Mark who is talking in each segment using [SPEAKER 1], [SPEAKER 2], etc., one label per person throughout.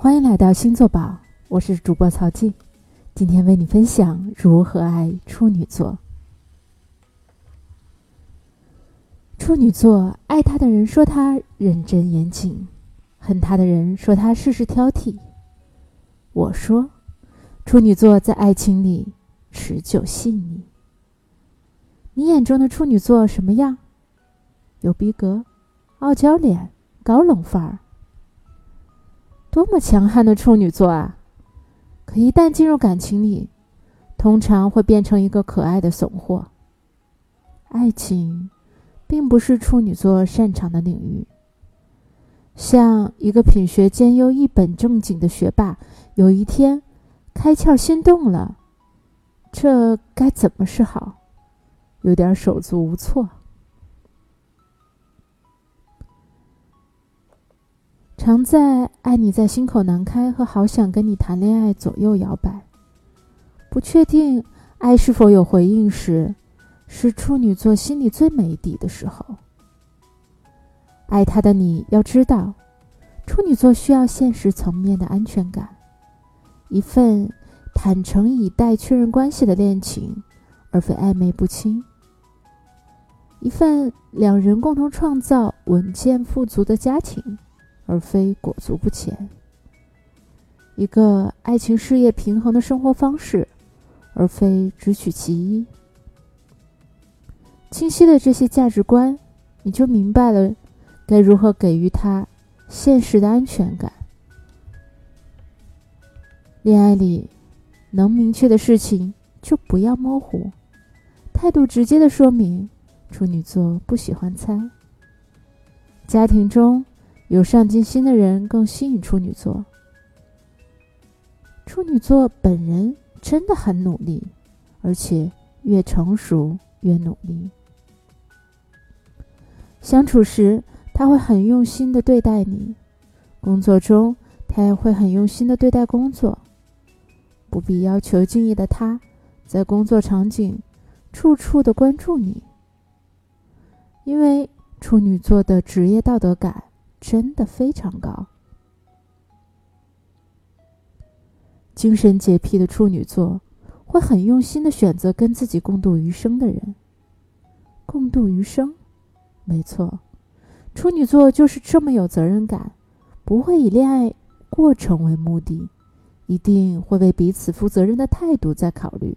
[SPEAKER 1] 欢迎来到星座宝，我是主播曹静，今天为你分享如何爱处女座。处女座爱他的人说他认真严谨，恨他的人说他事事挑剔。我说，处女座在爱情里持久细腻。你眼中的处女座什么样？有逼格，傲娇脸，高冷范儿。多么强悍的处女座啊！可一旦进入感情里，通常会变成一个可爱的怂货。爱情，并不是处女座擅长的领域。像一个品学兼优、一本正经的学霸，有一天开窍心动了，这该怎么是好？有点手足无措。常在“爱你在心口难开”和“好想跟你谈恋爱”左右摇摆，不确定爱是否有回应时，是处女座心里最没底的时候。爱他的你要知道，处女座需要现实层面的安全感，一份坦诚以待确认关系的恋情，而非暧昧不清；一份两人共同创造稳健富足的家庭。而非裹足不前，一个爱情事业平衡的生活方式，而非只取其一。清晰的这些价值观，你就明白了该如何给予他现实的安全感。恋爱里能明确的事情就不要模糊，态度直接的说明，处女座不喜欢猜。家庭中。有上进心的人更吸引处女座。处女座本人真的很努力，而且越成熟越努力。相处时他会很用心的对待你，工作中他也会很用心的对待工作。不必要求敬业的他，在工作场景处处的关注你，因为处女座的职业道德感。真的非常高。精神洁癖的处女座会很用心的选择跟自己共度余生的人。共度余生，没错，处女座就是这么有责任感，不会以恋爱过程为目的，一定会为彼此负责任的态度在考虑。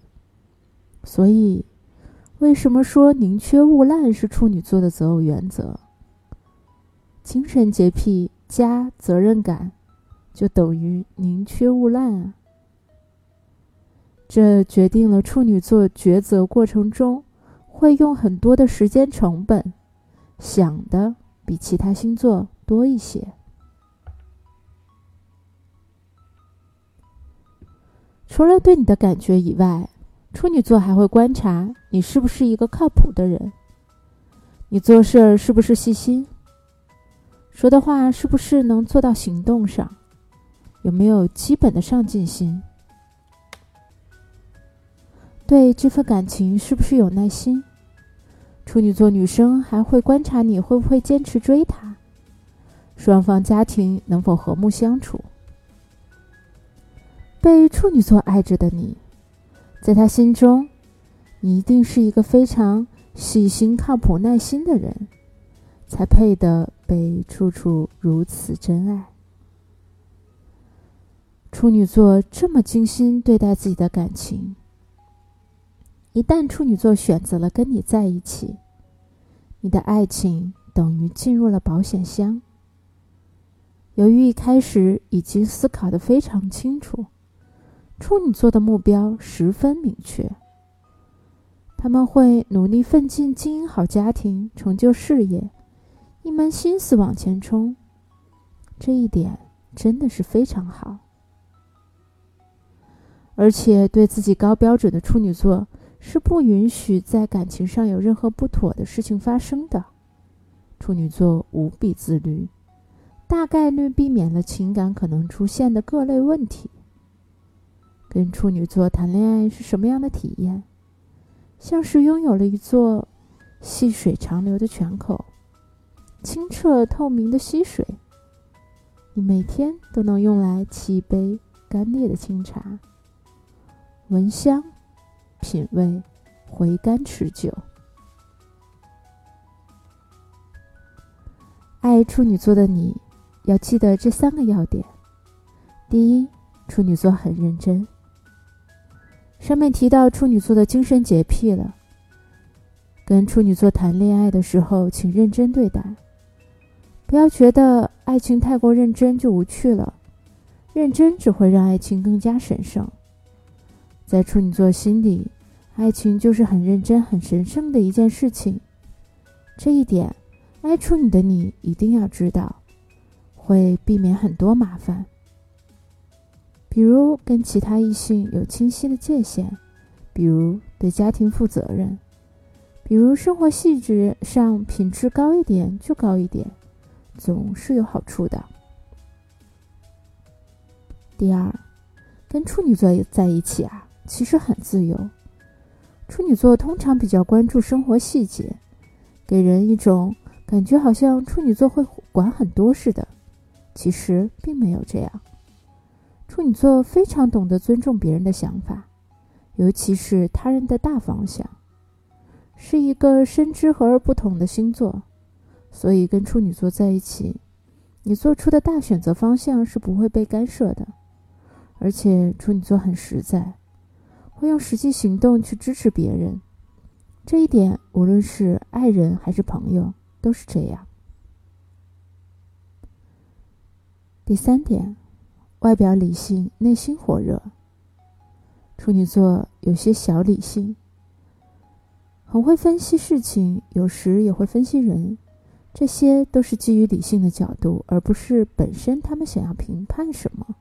[SPEAKER 1] 所以，为什么说宁缺毋滥是处女座的择偶原则？精神洁癖加责任感，就等于宁缺毋滥啊！这决定了处女座抉择过程中会用很多的时间成本，想的比其他星座多一些。除了对你的感觉以外，处女座还会观察你是不是一个靠谱的人，你做事儿是不是细心。说的话是不是能做到行动上？有没有基本的上进心？对这份感情是不是有耐心？处女座女生还会观察你会不会坚持追他，双方家庭能否和睦相处？被处女座爱着的你，在他心中，你一定是一个非常细心、靠谱、耐心的人。才配得被处处如此真爱。处女座这么精心对待自己的感情，一旦处女座选择了跟你在一起，你的爱情等于进入了保险箱。由于一开始已经思考的非常清楚，处女座的目标十分明确，他们会努力奋进，经营好家庭，成就事业。一门心思往前冲，这一点真的是非常好。而且对自己高标准的处女座是不允许在感情上有任何不妥的事情发生的。处女座无比自律，大概率避免了情感可能出现的各类问题。跟处女座谈恋爱是什么样的体验？像是拥有了一座细水长流的泉口。清澈透明的溪水，你每天都能用来沏一杯干裂的清茶，闻香，品味，回甘持久。爱处女座的你，要记得这三个要点：第一，处女座很认真。上面提到处女座的精神洁癖了。跟处女座谈恋爱的时候，请认真对待，不要觉得爱情太过认真就无趣了。认真只会让爱情更加神圣。在处女座心里，爱情就是很认真、很神圣的一件事情。这一点，爱处女的你一定要知道，会避免很多麻烦。比如跟其他异性有清晰的界限，比如对家庭负责任。比如生活细致上品质高一点就高一点，总是有好处的。第二，跟处女座在一起啊，其实很自由。处女座通常比较关注生活细节，给人一种感觉好像处女座会管很多似的，其实并没有这样。处女座非常懂得尊重别人的想法，尤其是他人的大方向。是一个深知和而不同的星座，所以跟处女座在一起，你做出的大选择方向是不会被干涉的。而且处女座很实在，会用实际行动去支持别人。这一点，无论是爱人还是朋友，都是这样。第三点，外表理性，内心火热。处女座有些小理性。很会分析事情，有时也会分析人，这些都是基于理性的角度，而不是本身他们想要评判什么。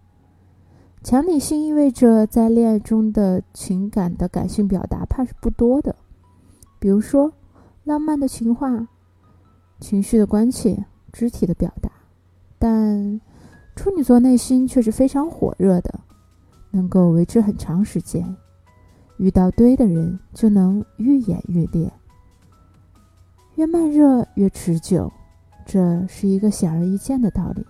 [SPEAKER 1] 强理性意味着在恋爱中的情感的感性表达怕是不多的，比如说浪漫的情话、情绪的关切、肢体的表达。但处女座内心却是非常火热的，能够维持很长时间。遇到对的人，就能愈演愈烈，越慢热越持久，这是一个显而易见的道理。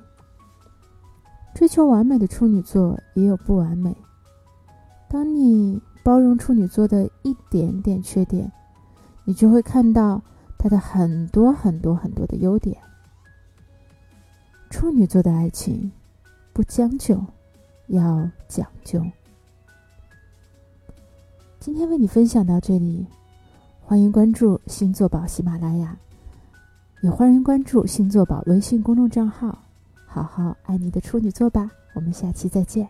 [SPEAKER 1] 追求完美的处女座也有不完美，当你包容处女座的一点点缺点，你就会看到他的很多很多很多的优点。处女座的爱情不将就，要讲究。今天为你分享到这里，欢迎关注星座宝喜马拉雅，也欢迎关注星座宝微信公众账号，好好爱你的处女座吧。我们下期再见。